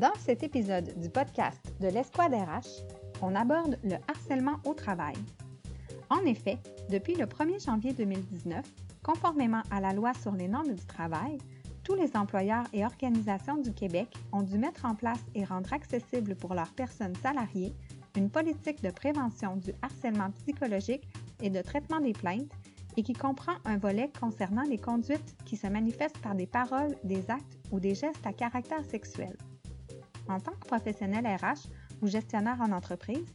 Dans cet épisode du podcast de l'Escouade RH, on aborde le harcèlement au travail. En effet, depuis le 1er janvier 2019, conformément à la loi sur les normes du travail, tous les employeurs et organisations du Québec ont dû mettre en place et rendre accessible pour leurs personnes salariées une politique de prévention du harcèlement psychologique et de traitement des plaintes et qui comprend un volet concernant les conduites qui se manifestent par des paroles, des actes ou des gestes à caractère sexuel. En tant que professionnel RH ou gestionnaire en entreprise,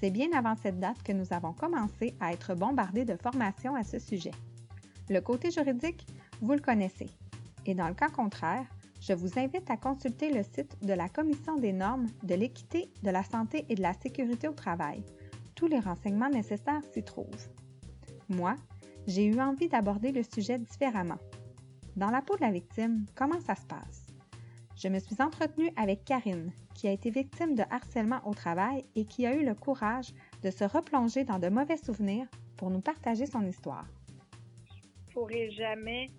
c'est bien avant cette date que nous avons commencé à être bombardés de formations à ce sujet. Le côté juridique, vous le connaissez. Et dans le cas contraire, je vous invite à consulter le site de la Commission des normes de l'équité, de la santé et de la sécurité au travail. Tous les renseignements nécessaires s'y trouvent. Moi, j'ai eu envie d'aborder le sujet différemment. Dans la peau de la victime, comment ça se passe? Je me suis entretenue avec Karine, qui a été victime de harcèlement au travail et qui a eu le courage de se replonger dans de mauvais souvenirs pour nous partager son histoire. Je ne pourrai jamais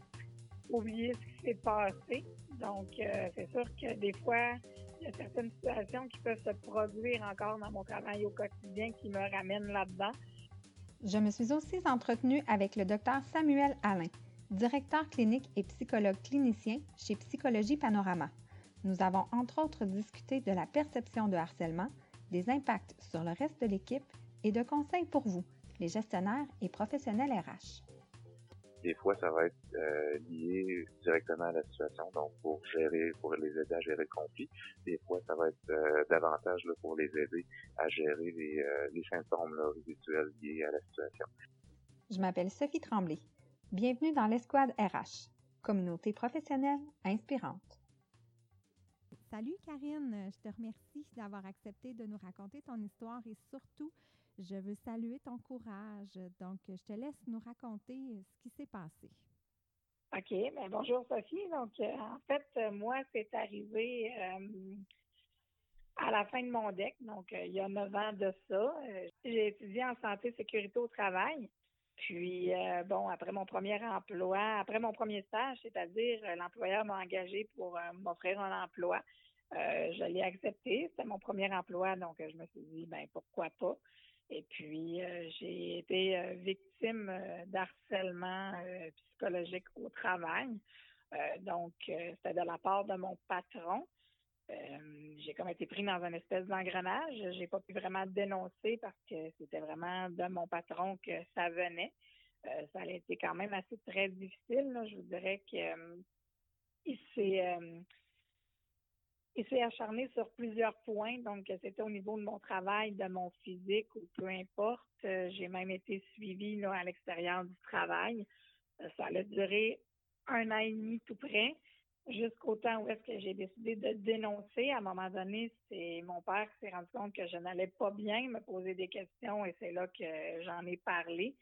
oublier ce qui s'est passé. Donc, euh, c'est sûr que des fois, il y a certaines situations qui peuvent se produire encore dans mon travail au quotidien qui me ramènent là-dedans. Je me suis aussi entretenue avec le docteur Samuel Alain, directeur clinique et psychologue clinicien chez Psychologie Panorama. Nous avons entre autres discuté de la perception de harcèlement, des impacts sur le reste de l'équipe et de conseils pour vous, les gestionnaires et professionnels RH. Des fois, ça va être euh, lié directement à la situation, donc pour gérer, pour les aider à gérer le conflit. Des fois, ça va être euh, davantage là, pour les aider à gérer les, euh, les symptômes là, rituels liés à la situation. Je m'appelle Sophie Tremblay. Bienvenue dans l'Escouade RH, communauté professionnelle inspirante. Salut Karine, je te remercie d'avoir accepté de nous raconter ton histoire et surtout, je veux saluer ton courage. Donc, je te laisse nous raconter ce qui s'est passé. OK. Bien, bonjour Sophie. Donc, euh, en fait, euh, moi, c'est arrivé euh, à la fin de mon DEC, donc il y a neuf ans de ça. J'ai étudié en santé et sécurité au travail. Puis, bon, après mon premier emploi, après mon premier stage, c'est-à-dire l'employeur m'a engagé pour m'offrir un emploi. je l'ai accepté. C'était mon premier emploi, donc je me suis dit, ben pourquoi pas? Et puis, j'ai été victime d'harcèlement psychologique au travail. donc, c'était de la part de mon patron. J'ai comme été pris dans une espèce d'engrenage. J'ai pas pu vraiment dénoncer parce que c'était vraiment de mon patron que ça venait. ça a été quand même assez très difficile. Je vous dirais que il s'est il s'est acharné sur plusieurs points. Donc, c'était au niveau de mon travail, de mon physique ou peu importe. J'ai même été suivie à l'extérieur du travail. Ça a duré un an et demi tout près, jusqu'au temps où est-ce que j'ai décidé de dénoncer. À un moment donné, c'est mon père qui s'est rendu compte que je n'allais pas bien, me poser des questions et c'est là que j'en ai parlé.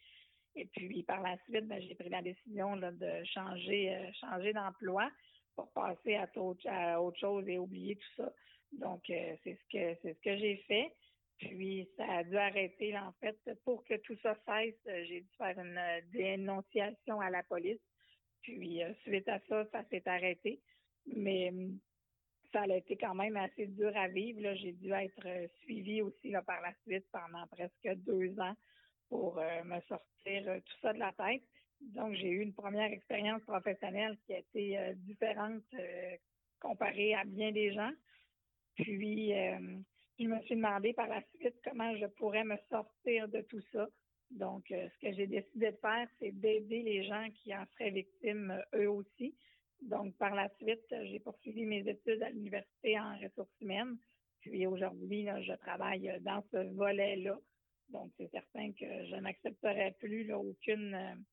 Et puis, par la suite, ben, j'ai pris la décision là, de changer, euh, changer d'emploi pour passer à autre, chose et oublier tout ça. Donc, euh, c'est ce que c'est ce que j'ai fait. Puis, ça a dû arrêter, en fait. Pour que tout ça cesse, euh, j'ai dû faire une dénonciation à la police. Puis, suite à ça, ça s'est arrêté. Mais hum, ça a été quand même assez dur à vivre. J'ai dû être suivie aussi par la suite pendant presque deux ans pour me sortir tout ça de la tête. Donc, j'ai eu une première expérience professionnelle qui a été euh, différente euh, comparée à bien des gens. Puis, euh, je me suis demandé par la suite comment je pourrais me sortir de tout ça. Donc, ce que j'ai décidé de faire, c'est d'aider les gens qui en seraient victimes eux aussi. Donc, par la suite, j'ai poursuivi mes études à l'université en ressources humaines. Puis aujourd'hui, je travaille dans ce volet-là. Donc, c'est certain que je n'accepterai plus là, aucune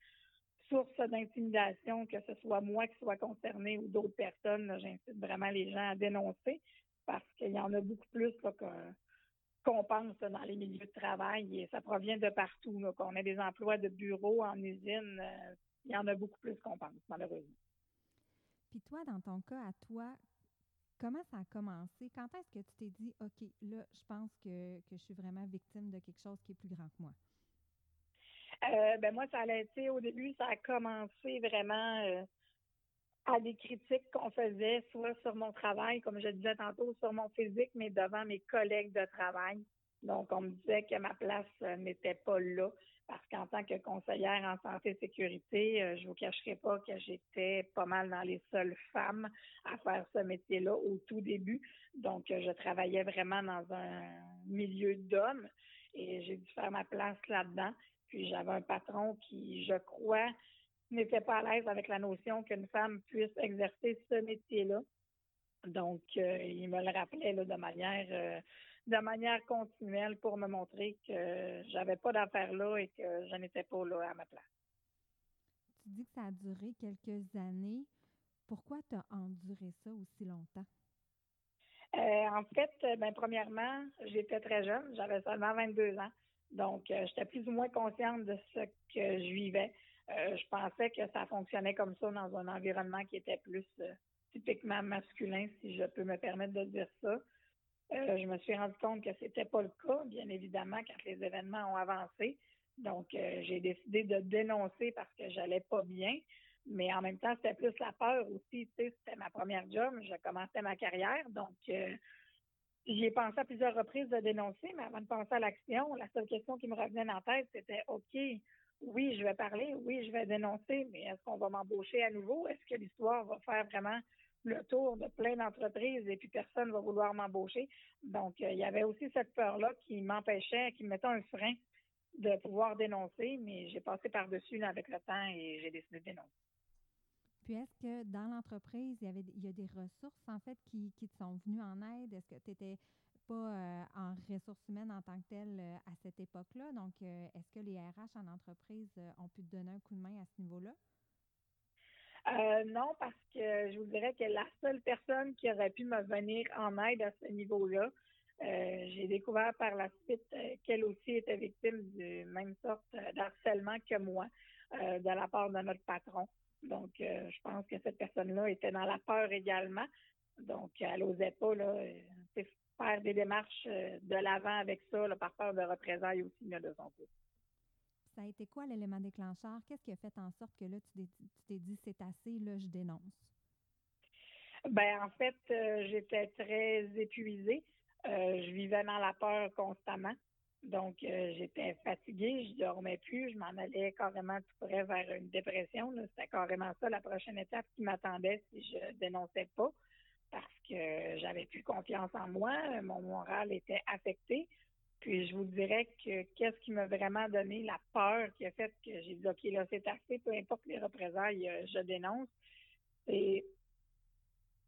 source d'intimidation, que ce soit moi qui soit concerné ou d'autres personnes. J'incite vraiment les gens à dénoncer parce qu'il y en a beaucoup plus qu'on pense dans les milieux de travail et ça provient de partout. Qu'on ait des emplois de bureau, en usine, euh, il y en a beaucoup plus qu'on pense, malheureusement. Puis toi, dans ton cas, à toi, comment ça a commencé? Quand est-ce que tu t'es dit, OK, là, je pense que, que je suis vraiment victime de quelque chose qui est plus grand que moi? Euh, ben moi, ça a été au début, ça a commencé vraiment euh, à des critiques qu'on faisait, soit sur mon travail, comme je disais tantôt, sur mon physique, mais devant mes collègues de travail. Donc, on me disait que ma place euh, n'était pas là parce qu'en tant que conseillère en santé et sécurité, euh, je vous cacherai pas que j'étais pas mal dans les seules femmes à faire ce métier-là au tout début. Donc, euh, je travaillais vraiment dans un milieu d'hommes et j'ai dû faire ma place là-dedans. Puis j'avais un patron qui, je crois, n'était pas à l'aise avec la notion qu'une femme puisse exercer ce métier-là. Donc, il me le rappelait là, de manière de manière continuelle pour me montrer que j'avais pas d'affaires là et que je n'étais pas là à ma place. Tu dis que ça a duré quelques années. Pourquoi tu as enduré ça aussi longtemps? Euh, en fait, ben, premièrement, j'étais très jeune, j'avais seulement 22 ans. Donc, euh, j'étais plus ou moins consciente de ce que je vivais. Euh, je pensais que ça fonctionnait comme ça dans un environnement qui était plus typiquement masculin, si je peux me permettre de dire ça. Euh, je me suis rendu compte que c'était pas le cas, bien évidemment, quand les événements ont avancé. Donc, euh, j'ai décidé de dénoncer parce que j'allais pas bien. Mais en même temps, c'était plus la peur aussi. Tu sais, c'était ma première job. Je commençais ma carrière. Donc, euh, j'y ai pensé à plusieurs reprises de dénoncer, mais avant de penser à l'action, la seule question qui me revenait en tête, c'était OK, oui, je vais parler, oui, je vais dénoncer, mais est-ce qu'on va m'embaucher à nouveau? Est-ce que l'histoire va faire vraiment le tour de plein d'entreprises et puis personne va vouloir m'embaucher? Donc, euh, il y avait aussi cette peur-là qui m'empêchait, qui me mettait un frein de pouvoir dénoncer, mais j'ai passé par-dessus avec le temps et j'ai décidé de dénoncer. Puis est-ce que dans l'entreprise, il y avait il y a des ressources en fait qui, qui te sont venues en aide? Est-ce que tu n'étais pas euh, en ressources humaines en tant que telle euh, à cette époque-là? Donc, est-ce que les RH en entreprise ont pu te donner un coup de main à ce niveau-là? Euh, non, parce que je vous dirais que la seule personne qui aurait pu me venir en aide à ce niveau-là, euh, j'ai découvert par la suite euh, qu'elle aussi était victime de même sorte d'harcèlement que moi de la part de notre patron. Donc, je pense que cette personne-là était dans la peur également. Donc, elle n'osait pas là, faire des démarches de l'avant avec ça, par peur de représailles aussi de son côté ça a été quoi l'élément déclencheur? Qu'est-ce qui a fait en sorte que là, tu t'es dit, c'est assez, là, je dénonce? Ben en fait, euh, j'étais très épuisée. Euh, je vivais dans la peur constamment. Donc, euh, j'étais fatiguée, je dormais plus, je m'en allais carrément tout près vers une dépression. C'était carrément ça la prochaine étape qui m'attendait si je dénonçais pas, parce que j'avais plus confiance en moi, mon moral était affecté. Puis je vous dirais que qu'est-ce qui m'a vraiment donné la peur qui a fait que j'ai dit OK, là, c'est assez, peu importe les représailles, euh, je dénonce. Et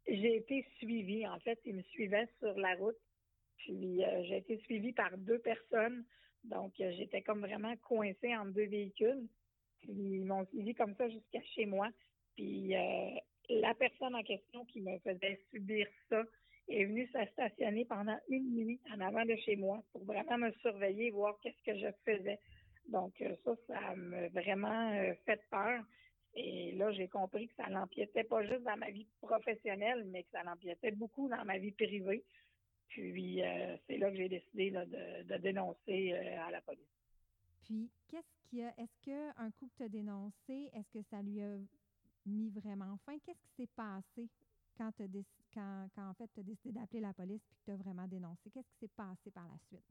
j'ai été suivie. En fait, ils me suivaient sur la route. Puis euh, j'ai été suivie par deux personnes. Donc, euh, j'étais comme vraiment coincée entre deux véhicules. Puis ils m'ont suivi comme ça jusqu'à chez moi. Puis la personne en question qui me faisait subir ça, est venu se stationner pendant une nuit en avant de chez moi pour vraiment me surveiller, voir qu'est-ce que je faisais. Donc euh, ça, ça m'a vraiment euh, fait peur. Et là, j'ai compris que ça l'empiétait pas juste dans ma vie professionnelle, mais que ça l'empiétait beaucoup dans ma vie privée. Puis euh, c'est là que j'ai décidé de, dénoncer à la police. Puis qu'est-ce qui a? Est-ce que un coup que tu as dénoncé, est-ce que ça lui a mis vraiment fin? Qu'est-ce qui s'est passé quand, quand, quand en fait tu as décidé d'appeler la police puis que tu as vraiment dénoncé? Qu'est-ce qui s'est passé par la suite?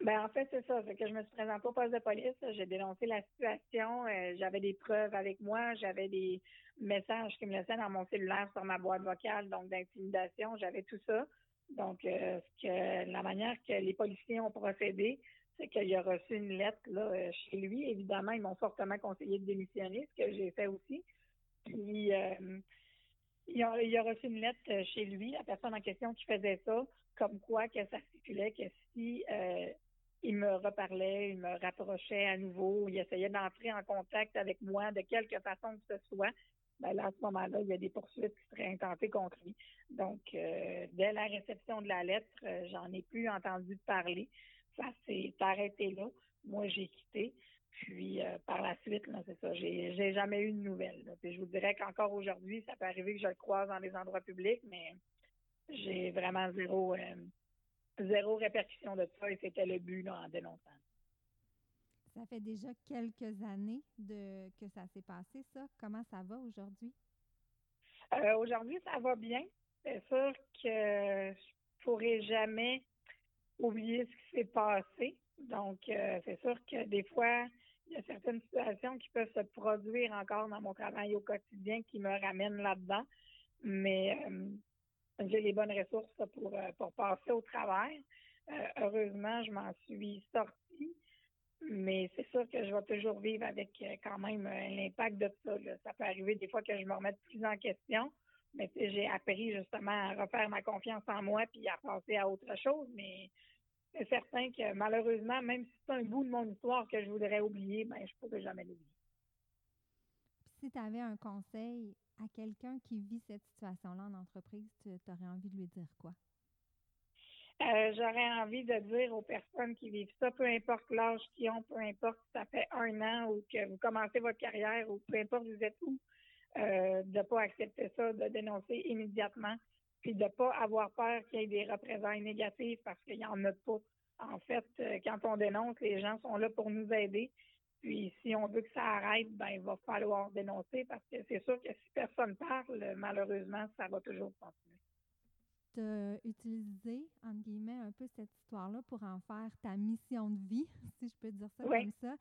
Ben en fait, c'est ça. C'est que je me suis présentée au poste de police. J'ai dénoncé la situation. Euh, j'avais des preuves avec moi. J'avais des messages qui me laissaient dans mon cellulaire sur ma boîte vocale, donc d'intimidation. J'avais tout ça. Donc, euh, la manière que les policiers ont procédé, c'est qu'il a reçu une lettre là, chez lui. Évidemment, ils m'ont fortement conseillé de démissionner, ce que j'ai fait aussi. Puis il a, il a reçu une lettre euh, chez lui, la personne en question qui faisait ça, comme quoi que ça stipulait que si euh, il me reparlait, il me rapprochait à nouveau, il essayait d'entrer en contact avec moi de quelque façon que ce soit, ben là, à ce moment-là, il y a des poursuites qui seraient intentées contre lui. Donc, euh, dès la réception de la lettre, j'en ai plus entendu parler. Ça s'est arrêté là. Moi, j'ai quitté. Puis euh, par la suite, là, c'est ça, j'ai, j'ai jamais eu de nouvelles. je vous dirais qu'encore aujourd'hui, ça peut arriver que je le croise dans des endroits publics, mais j'ai vraiment zéro euh, zéro répercussion de ça et c'était le but en dénonçant. Ça fait déjà quelques années de que ça s'est passé, ça. Comment ça va aujourd'hui? Euh, aujourd'hui, ça va bien. C'est sûr que je pourrais jamais oublier ce qui s'est passé. Donc, euh, c'est sûr que des fois, il y a certaines situations qui peuvent se produire encore dans mon travail au quotidien qui me ramènent là-dedans. Mais euh, j'ai les bonnes ressources pour, pour passer au travail. heureusement, je m'en suis sortie. Mais c'est sûr que je vais toujours vivre avec quand même l'impact de ça. Ça peut arriver des fois que je me remette plus en question, mais j'ai appris justement à refaire ma confiance en moi puis à passer à autre chose. Mais c'est certain que malheureusement, même si c'est un bout de mon histoire que je voudrais oublier, ben je ne pourrais jamais l'oublier. Si tu avais un conseil à quelqu'un qui vit cette situation-là en entreprise, tu aurais envie de lui dire quoi? Euh, j'aurais envie de dire aux personnes qui vivent ça, peu importe l'âge qu'ils ont, peu importe si ça fait un an ou que vous commencez votre carrière ou peu importe vous êtes où, euh, de ne pas accepter ça, de dénoncer immédiatement, puis de ne pas avoir peur qu'il y ait des représailles négatives parce qu'il n'y en a pas. En fait, euh, quand on dénonce, les gens sont là pour nous aider. Puis si on veut que ça arrête, ben il va falloir dénoncer parce que c'est sûr que si personne parle, malheureusement, ça va toujours continuer. Tu as utilisé, entre guillemets, un peu cette histoire-là pour en faire ta mission de vie, si je peux dire ça comme ça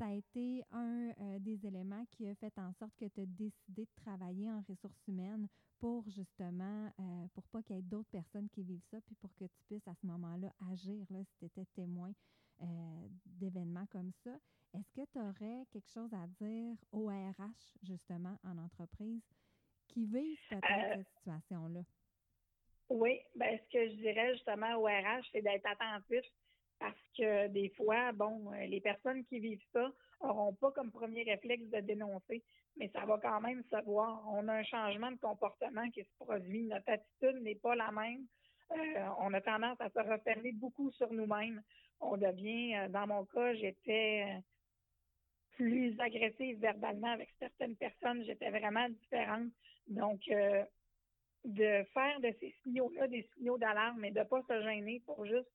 ça a été un euh, des éléments qui a fait en sorte que tu as décidé de travailler en ressources humaines pour justement, euh, pour pas qu'il y ait d'autres personnes qui vivent ça, puis pour que tu puisses à ce moment-là agir là, si tu étais témoin euh, d'événements comme ça. Est-ce que tu aurais quelque chose à dire au RH, justement, en entreprise, qui vivent peut-être cette situation-là? Oui, ben ce que je dirais justement au RH, c'est d'être attentif parce que des fois, bon, euh, les personnes qui vivent ça n'auront pas comme premier réflexe de dénoncer, mais ça va quand même se voir. On a un changement de comportement qui se produit. Notre attitude n'est pas la même. Euh, on a tendance à se refermer beaucoup sur nous-mêmes. On devient, euh, dans mon cas, j'étais plus agressive verbalement avec certaines personnes. J'étais vraiment différente. Donc, de faire de ces signaux-là des signaux d'alarme et de ne pas se gêner pour juste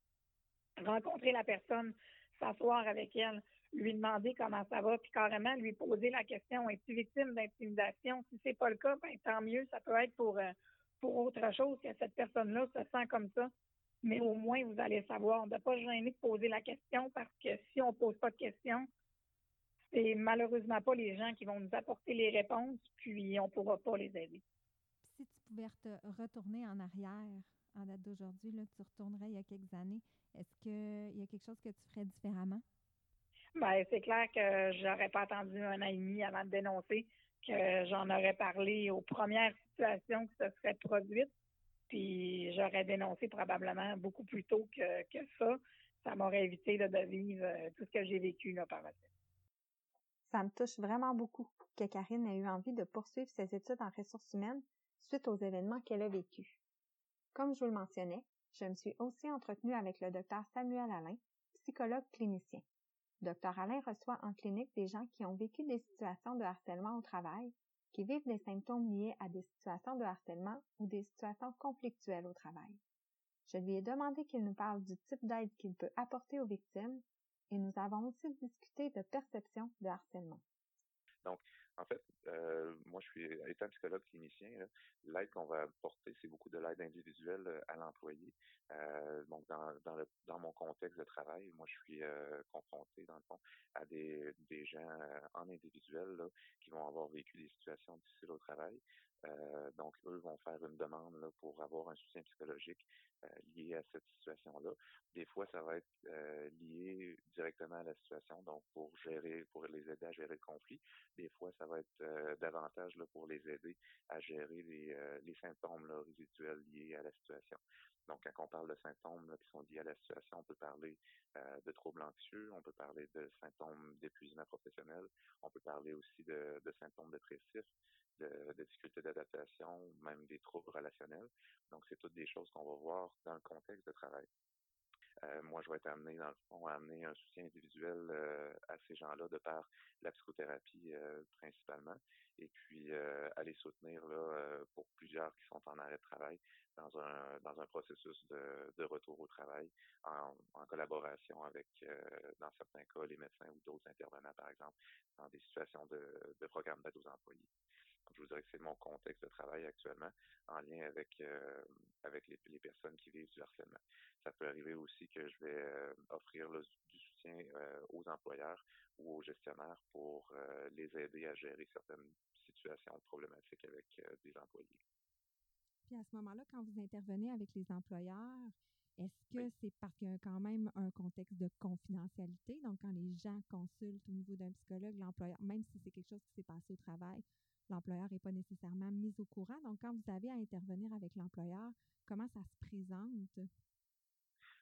rencontrer la personne, s'asseoir avec elle, lui demander comment ça va, puis carrément lui poser la question es-tu victime d'intimidation? Si c'est pas le cas, ben tant mieux, ça peut être pour euh, pour autre chose que cette personne-là se sent comme ça. Mais au moins vous allez savoir, de pas gêner de poser la question parce que si on pose pas de questions, c'est malheureusement pas les gens qui vont nous apporter les réponses, puis on pourra pas les aider. Si tu pouvais te retourner en arrière en date d'aujourd'hui, là, tu retournerais il y a quelques années, est-ce qu'il y a quelque chose que tu ferais différemment? Bien, c'est clair que j'aurais pas attendu un an et demi avant de dénoncer, que j'en aurais parlé aux premières situations que se seraient produites, puis j'aurais dénoncé probablement beaucoup plus tôt que, que ça. Ça m'aurait évité de vivre euh, tout ce que j'ai vécu là, par la suite. Ça me touche vraiment beaucoup que Karine ait eu envie de poursuivre ses études en ressources humaines suite aux événements qu'elle a vécus. Comme je vous le mentionnais, je me suis aussi entretenue avec le docteur Samuel Alain, psychologue clinicien. Docteur Alain reçoit en clinique des gens qui ont vécu des situations de harcèlement au travail, qui vivent des symptômes liés à des situations de harcèlement ou des situations conflictuelles au travail. Je lui ai demandé qu'il nous parle du type d'aide qu'il peut apporter aux victimes et nous avons aussi discuté de perception de harcèlement. En fait, euh, moi, je suis étant psychologue clinicien, l'aide qu'on va apporter, c'est beaucoup de l'aide individuelle euh, à l'employé. Euh, donc, dans, dans, le, dans mon contexte de travail, moi, je suis euh, confronté, dans le fond, à des, des gens euh, en individuel là, qui vont avoir vécu des situations difficiles au travail. Euh, donc, eux vont faire une demande pour avoir un soutien psychologique lié à cette situation-là. Des fois, ça va être lié directement à la situation, donc pour gérer, pour les aider à gérer le conflit. Des fois, ça va être davantage pour les aider à gérer les, symptômes résiduels liés à la situation. Donc, quand on parle de symptômes qui sont liés à la situation, on peut parler euh, de troubles anxieux, on peut parler de symptômes d'épuisement professionnel, on peut parler aussi de, de symptômes dépressifs, de, difficultés d'adaptation, même des troubles relationnels. Donc, c'est toutes des choses qu'on va voir dans le contexte de travail. Euh, moi, je vais être amené, dans le fond, à amener un soutien individuel euh, à ces gens-là de par la psychothérapie euh, principalement, et puis à les soutenir là, pour plusieurs qui sont en arrêt de travail dans un dans un processus de, retour au travail en, en collaboration avec, dans certains cas, les médecins ou d'autres intervenants, par exemple, dans des situations de, de programme d'aide aux employés. Je vous dirais que c'est mon contexte de travail actuellement en lien avec avec les, personnes qui vivent du harcèlement. Ça peut arriver aussi que je vais offrir du soutien aux employeurs ou aux gestionnaires pour les aider à gérer certaines situations problématiques avec des employés. Puis à ce moment-là, quand vous intervenez avec les employeurs, est-ce que c'est parce qu'il y a quand même un contexte de confidentialité? Donc, quand les gens consultent au niveau d'un psychologue, l'employeur, même si c'est quelque chose qui s'est passé au travail, l'employeur n'est pas nécessairement mis au courant. Donc, quand vous avez à intervenir avec l'employeur, comment ça se présente?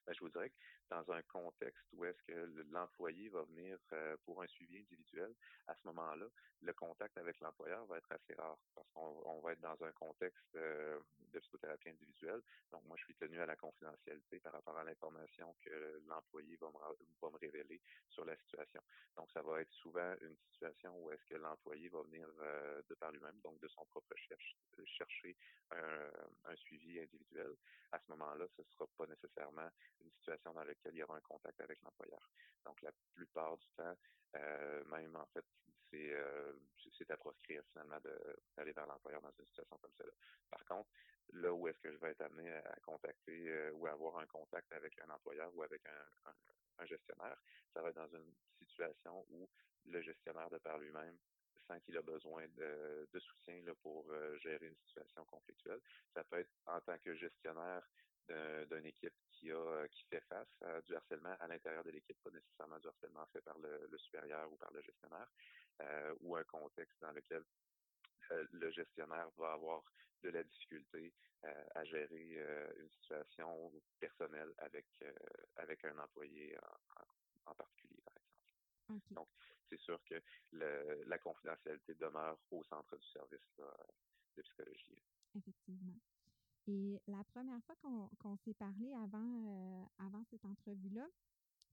Ben, je vous dirais que dans un contexte où est-ce que l'employé va venir euh, pour un suivi individuel, à ce moment-là, le contact avec l'employeur va être assez rare parce qu'on va être dans un contexte euh, de psychothérapie individuelle. Donc, moi, je suis tenu à la confidentialité par rapport à l'information que l'employé va me, me révéler sur la situation. Donc, ça va être souvent une situation où est-ce que l'employé va venir euh, de par lui-même, donc de son propre chef, chercher un suivi individuel. À ce moment-là, ce ne sera pas nécessairement une situation dans laquelle il y aura un contact avec l'employeur. Donc, la plupart du temps, euh, même en fait, c'est euh, c'est à proscrire finalement d'aller vers l'employeur dans une situation comme celle-là. Par contre, là où est-ce que je vais être amené à, contacter euh, ou à avoir un contact avec un employeur ou avec un, gestionnaire, ça va être dans une situation où le gestionnaire de par lui-même sent qu'il a besoin de, de soutien là, pour gérer une situation conflictuelle. Ça peut être en tant que gestionnaire d'une équipe qui a euh, qui fait face à du harcèlement à l'intérieur de l'équipe, pas nécessairement du harcèlement fait par le, supérieur ou par le gestionnaire, euh, ou un contexte dans lequel euh, le gestionnaire va avoir de la difficulté à gérer une situation personnelle avec avec un employé en, particulier, par exemple. Donc, c'est sûr que le, la confidentialité demeure au centre du service de psychologie. Effectivement. Et la première fois qu'on s'est parlé avant, euh, avant cette entrevue-là,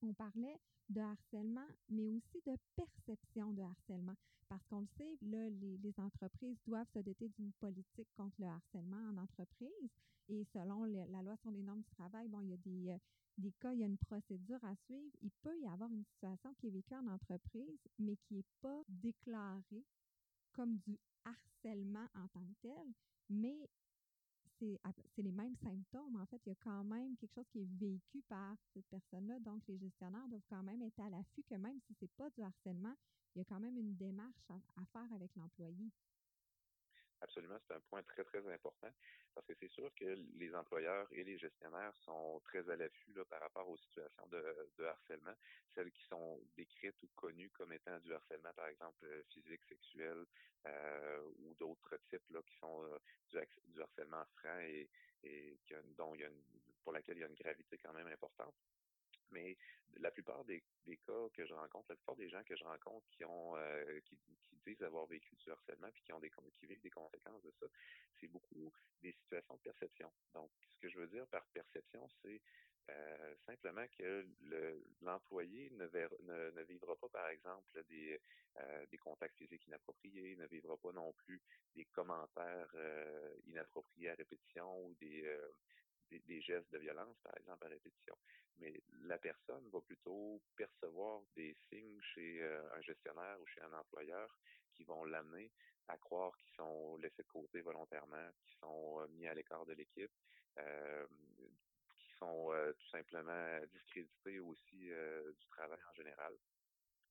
on parlait de harcèlement, mais aussi de perception de harcèlement. Parce qu'on le sait, là, les, entreprises doivent se doter d'une politique contre le harcèlement en entreprise. Et selon la loi sur les normes du travail, bon, il y a des, euh, des cas, il y a une procédure à suivre. Il peut y avoir une situation qui est vécue en entreprise, mais qui n'est pas déclarée comme du harcèlement en tant que tel, mais c'est les mêmes symptômes. En fait, il y a quand même quelque chose qui est vécu par cette personne-là. Donc, les gestionnaires doivent quand même être à l'affût que même si ce n'est pas du harcèlement, il y a quand même une démarche à faire avec l'employé. Absolument, c'est un point très, très important parce que c'est sûr que les employeurs et les gestionnaires sont très à l'affût par rapport aux situations de, harcèlement, celles qui sont décrites ou connues comme étant du harcèlement, par exemple euh, physique, sexuel euh, ou d'autres types là, qui sont euh, du, harcèlement franc et, et dont il y a pour laquelle il y a une gravité quand même importante mais la plupart des, cas que je rencontre, la plupart des gens que je rencontre qui ont euh, qui, disent avoir vécu du harcèlement puis qui ont des qui vivent des conséquences de ça, c'est beaucoup des situations de perception. Donc, ce que je veux dire par perception, c'est euh, simplement que l'employé ne, ne, vivra pas, par exemple, des, euh, des contacts physiques inappropriés, ne vivra pas non plus des commentaires inappropriés à répétition ou des, des, gestes de violence, par exemple, à répétition. Mais la personne va plutôt percevoir des signes chez euh, un gestionnaire ou chez un employeur qui vont l'amener à croire qu'ils sont laissés de côté volontairement, qu'ils sont euh, mis à l'écart de l'équipe, euh, qui sont tout simplement discrédités aussi du travail en général.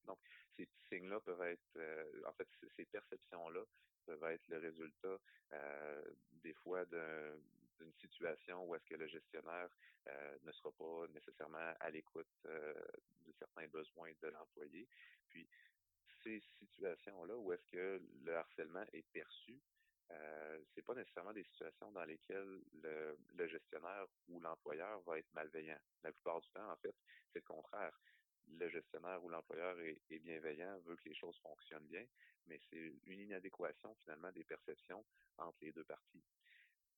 Donc, ces signes-là peuvent être, en fait, ces perceptions-là peuvent être le résultat des fois d'un d'une situation où est-ce que le gestionnaire euh, ne sera pas nécessairement à l'écoute euh, de certains besoins de l'employé. Puis ces situations-là où est-ce que le harcèlement est perçu, euh, c'est pas nécessairement des situations dans lesquelles le, gestionnaire ou l'employeur va être malveillant. La plupart du temps, en fait, c'est le contraire. Le gestionnaire ou l'employeur est, bienveillant, veut que les choses fonctionnent bien, mais c'est une inadéquation finalement des perceptions entre les deux parties.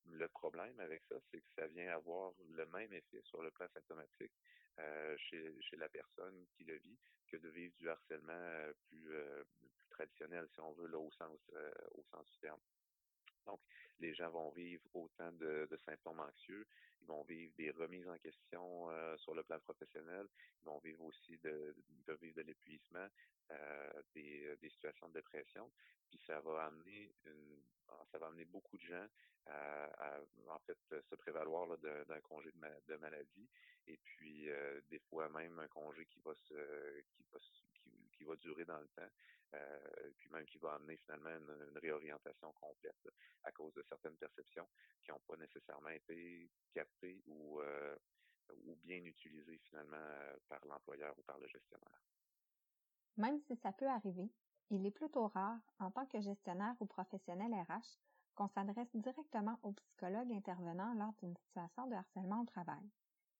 Le problème avec ça, c'est que ça vient avoir le même effet sur le plan symptomatique euh, chez, la personne qui le vit que de vivre du harcèlement euh, plus, euh, plus traditionnel, si on veut, là, au sens, au sens du terme. Donc, les gens vont vivre autant de, symptômes anxieux, ils vont vivre des remises en question euh, sur le plan professionnel, ils vont vivre aussi de, vivre de l'épuisement, euh, des, des, situations de dépression. Puis ça va amener une, ça va amener beaucoup de gens à, en fait se prévaloir d'un congé de, maladie et puis euh, des fois même un congé qui va se qui va qui, va durer dans le temps euh, puis même qui va amener finalement une, réorientation complète à cause de certaines perceptions qui n'ont pas nécessairement été captées ou euh, ou bien utilisées finalement par l'employeur ou par le gestionnaire. Même si ça peut arriver, il est plutôt rare, en tant que gestionnaire ou professionnel RH, qu'on s'adresse directement au psychologue intervenant lors d'une situation de harcèlement au travail.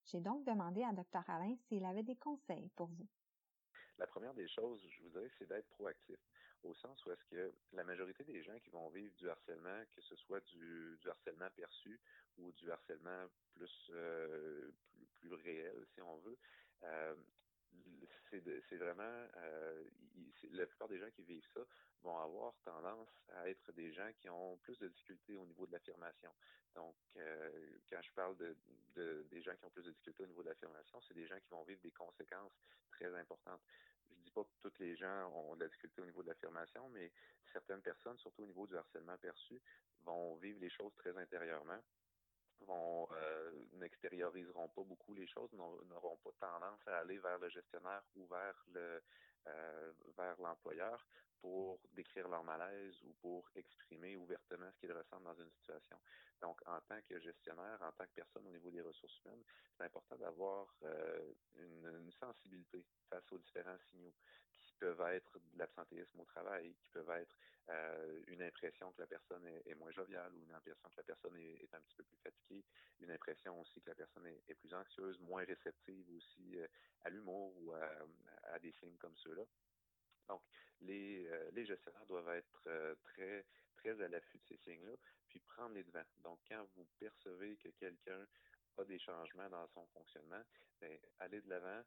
J'ai donc demandé à Dr Alain s'il avait des conseils pour vous. La première des choses, je vous dirais, c'est d'être proactif, au sens où est-ce que la majorité des gens qui vont vivre du harcèlement, que ce soit du, harcèlement perçu ou du harcèlement plus, euh, plus, réel, si on veut, euh, c'est vraiment euh, la plupart des gens qui vivent ça vont avoir tendance à être des gens qui ont plus de difficultés au niveau de l'affirmation. Donc, quand je parle de, des gens qui ont plus de difficultés au niveau de l'affirmation, c'est des gens qui vont vivre des conséquences très importantes. Pas que tous les gens ont de la difficulté au niveau de l'affirmation, mais certaines personnes, surtout au niveau du harcèlement perçu, vont vivre les choses très intérieurement vont euh, n'extérioriseront pas beaucoup les choses, n'auront pas tendance à aller vers le gestionnaire ou vers le euh, vers l'employeur pour décrire leur malaise ou pour exprimer ouvertement ce qu'ils ressentent dans une situation. Donc, en tant que gestionnaire, en tant que personne au niveau des ressources humaines, c'est important d'avoir euh, une, une, sensibilité face aux différents signaux qui peuvent être de l'absentéisme au travail, qui peuvent être euh, une impression que la personne est, moins joviale ou une impression que la personne est, un petit peu plus fatiguée, une impression aussi que la personne est, plus anxieuse, moins réceptive aussi euh, à l'humour ou à, des signes comme ceux-là. Donc, les, euh, gestionnaires doivent être très, très à l'affût de ces signes-là, puis prendre les devants. Donc, quand vous percevez que quelqu'un a des changements dans son fonctionnement, bien, allez de l'avant,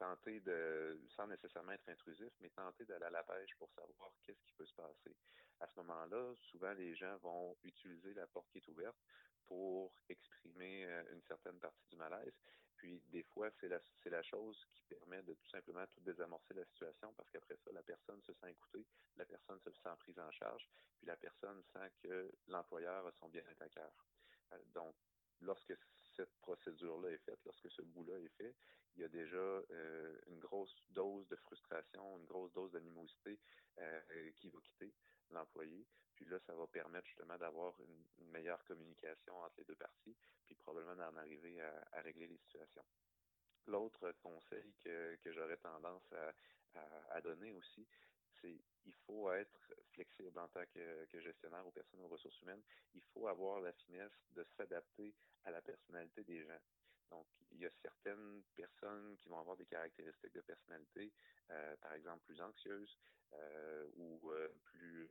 tenter de, sans nécessairement être intrusif, mais tenter d'aller à la pêche pour savoir qu'est-ce qui peut se passer. À ce moment-là, souvent les gens vont utiliser la porte qui est ouverte pour exprimer une certaine partie du malaise. Puis des fois, c'est la, c'est la chose qui permet de tout simplement tout désamorcer la situation parce qu'après ça, la personne se sent écoutée, la personne se sent prise en charge, puis la personne sent que l'employeur a son bien-être à cœur. Euh, donc, lorsque cette procédure-là est faite, lorsque ce bout-là est fait, il y a déjà euh, une grosse dose de frustration, une grosse dose d'animosité euh, qui va quitter l'employé. Puis là, ça va permettre justement d'avoir une, meilleure communication entre les deux parties, puis probablement d'en arriver à, régler les situations. L'autre conseil que, j'aurais tendance à, donner aussi, c'est il faut être flexible en tant que, que, gestionnaire ou personne aux ressources humaines. Il faut avoir la finesse de s'adapter à la personnalité des gens. Donc, il y a certaines personnes qui vont avoir des caractéristiques de personnalité, euh, par exemple plus anxieuses euh, ou euh, plus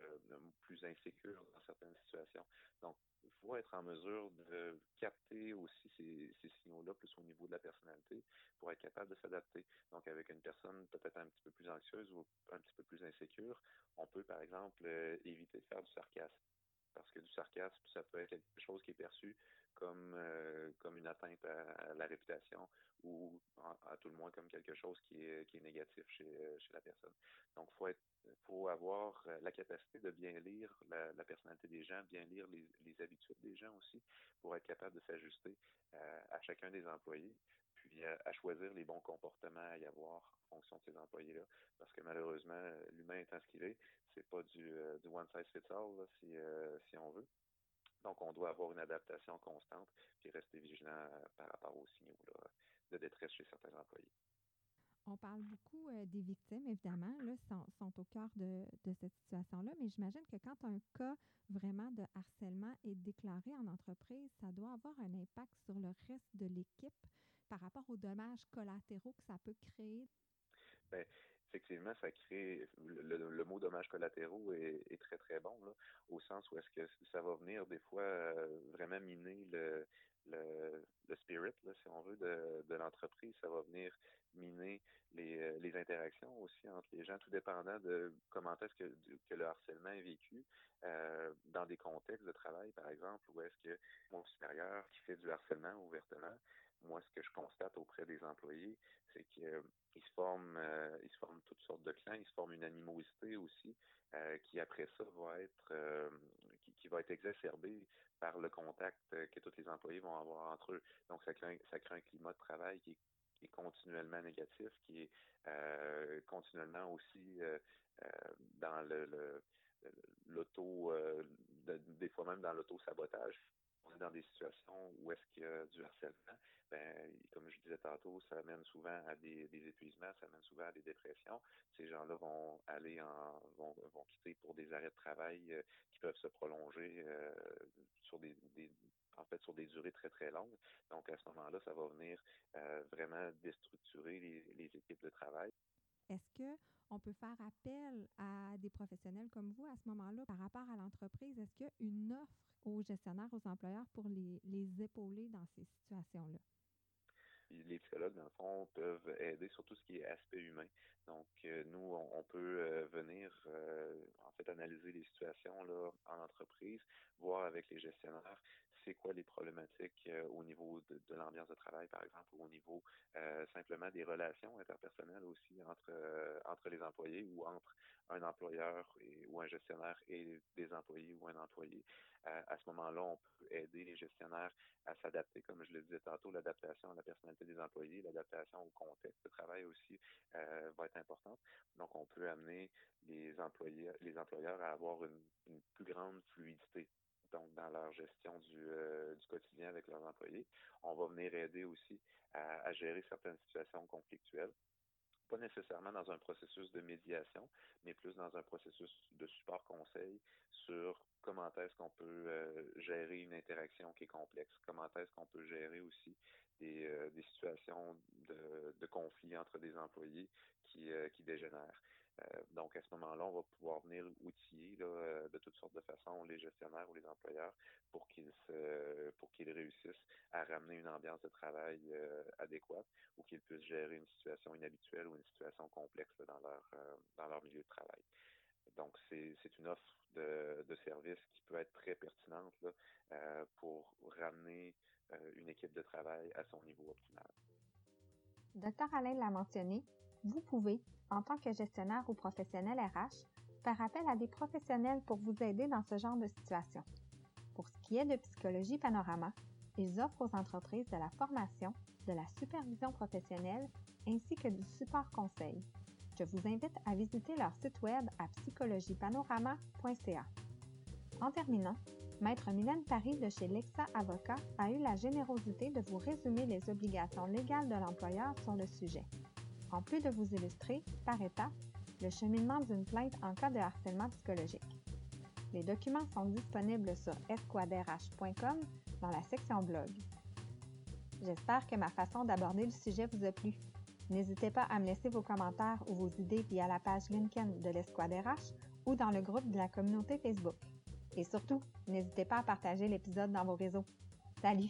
plus insécures dans certaines situations. Donc, il faut être en mesure de capter aussi ces, ces signaux-là plus au niveau de la personnalité pour être capable de s'adapter. Donc, avec une personne peut-être un petit peu plus anxieuse ou un petit peu plus insécure, on peut, par exemple, éviter de faire du sarcasme parce que du sarcasme, ça peut être quelque chose qui est perçu comme euh, comme une atteinte à, la réputation ou à, tout le moins comme quelque chose qui est qui est négatif chez chez la personne. Donc faut être faut avoir la capacité de bien lire la, personnalité des gens, bien lire les, les, habitudes des gens aussi pour être capable de s'ajuster euh, à chacun des employés puis à, choisir les bons comportements à y avoir en fonction de ces employés-là. Parce que malheureusement, l'humain étant ce qu'il est, c'est pas du, euh, du one size fits all si, euh, si on veut. Donc, on doit avoir une adaptation constante puis rester vigilant euh, par rapport aux signaux de détresse chez certains employés. On parle beaucoup des victimes, évidemment, là, sont, sont au cœur de, de cette situation-là, mais j'imagine que quand un cas vraiment de harcèlement est déclaré en entreprise, ça doit avoir un impact sur le reste de l'équipe par rapport aux dommages collatéraux que ça peut créer? Bien, effectivement, ça crée le, mot dommages collatéraux est, très très bon là, au sens où est-ce que ça va venir des fois euh, vraiment miner le, le, le spirit, là, si on veut, de, de l'entreprise. Ça va venir miner les, les interactions aussi entre les gens, tout dépendant de comment est-ce que, que le harcèlement est vécu. Euh, dans des contextes de travail, par exemple, où est-ce que mon supérieur qui fait du harcèlement ouvertement, moi, ce que je constate auprès des employés, c'est qu'ils euh, se forment, euh, ils se forment toutes sortes de clans, ils se forment une animosité aussi, euh, qui après ça va être, qui, qui, va être exacerbée par le contact que tous les employés vont avoir entre eux. Donc, ça crée, ça crée un climat de travail qui est, qui est continuellement négatif, qui est continuellement aussi dans le, l'auto, des fois même dans l'auto-sabotage on est dans des situations où est-ce qu'il y a du harcèlement, ben, comme je disais tantôt, ça amène souvent à des, épuisements, ça amène souvent à des dépressions. Ces gens-là vont aller vont, quitter pour des arrêts de travail euh, qui peuvent se prolonger euh, sur des, en fait sur des durées très très longues. Donc à ce moment-là, ça va venir euh, vraiment déstructurer les, équipes de travail. Est-ce que on peut faire appel à des professionnels comme vous à ce moment-là par rapport à l'entreprise? Est-ce qu'il offre aux gestionnaires, aux employeurs pour les, les épauler dans ces situations-là? les psychologues, dans le fond, peuvent aider sur tout ce qui est aspect humain. Donc, euh, nous, on, peut euh, venir, euh, en fait, analyser les situations là en entreprise, voir avec les gestionnaires c'est quoi les problématiques au niveau de, l'ambiance de travail, par exemple, ou au niveau simplement des relations interpersonnelles aussi entre entre les employés ou entre un employeur ou un gestionnaire et des employés ou un employé. À ce moment-là, on peut aider les gestionnaires à s'adapter, comme je le disais tantôt, l'adaptation à la personnalité des employés, l'adaptation au contexte de travail aussi va être importante. Donc, on peut amener les employés, les employeurs à avoir une, plus grande fluidité donc dans leur gestion du, euh, du quotidien avec leurs employés. On va venir aider aussi à gérer certaines situations conflictuelles pas nécessairement dans un processus de médiation, mais plus dans un processus de support conseil sur comment est-ce qu'on peut euh, gérer une interaction qui est complexe, comment est-ce qu'on peut gérer aussi des, euh, situations de, de conflit entre des employés qui, euh, qui dégénèrent. Euh, donc, à ce moment-là, on va pouvoir venir outiller euh, de toutes sortes de façons les gestionnaires ou les employeurs pour qu'ils pour qu'ils réussissent à ramener une ambiance de travail euh, adéquate ou qu'ils puissent gérer une situation inhabituelle ou une situation complexe dans leur dans leur milieu de travail. Donc, c'est une offre de, de service qui peut être très pertinente pour ramener une équipe de travail à son niveau optimal. Docteur Alain l'a mentionné, vous pouvez, en tant que gestionnaire ou professionnel RH, faire appel à des professionnels pour vous aider dans ce genre de situation. Pour ce qui est de Psychologie Panorama, ils offrent aux entreprises de la formation, de la supervision professionnelle ainsi que du support conseil. Je vous invite à visiter leur site web à psychologiepanorama.ca. En terminant, Maître Mylène Paris de chez Lexa Avocat a eu la générosité de vous résumer les obligations légales de l'employeur sur le sujet en plus de vous illustrer, par étapes, le cheminement d'une plainte en cas de harcèlement psychologique. Les documents sont disponibles sur esquaderh.com dans la section blog. J'espère que ma façon d'aborder le sujet vous a plu. N'hésitez pas à me laisser vos commentaires ou vos idées via la page LinkedIn de l'Esquad RH ou dans le groupe de la communauté Facebook. Et surtout, n'hésitez pas à partager l'épisode dans vos réseaux. Salut!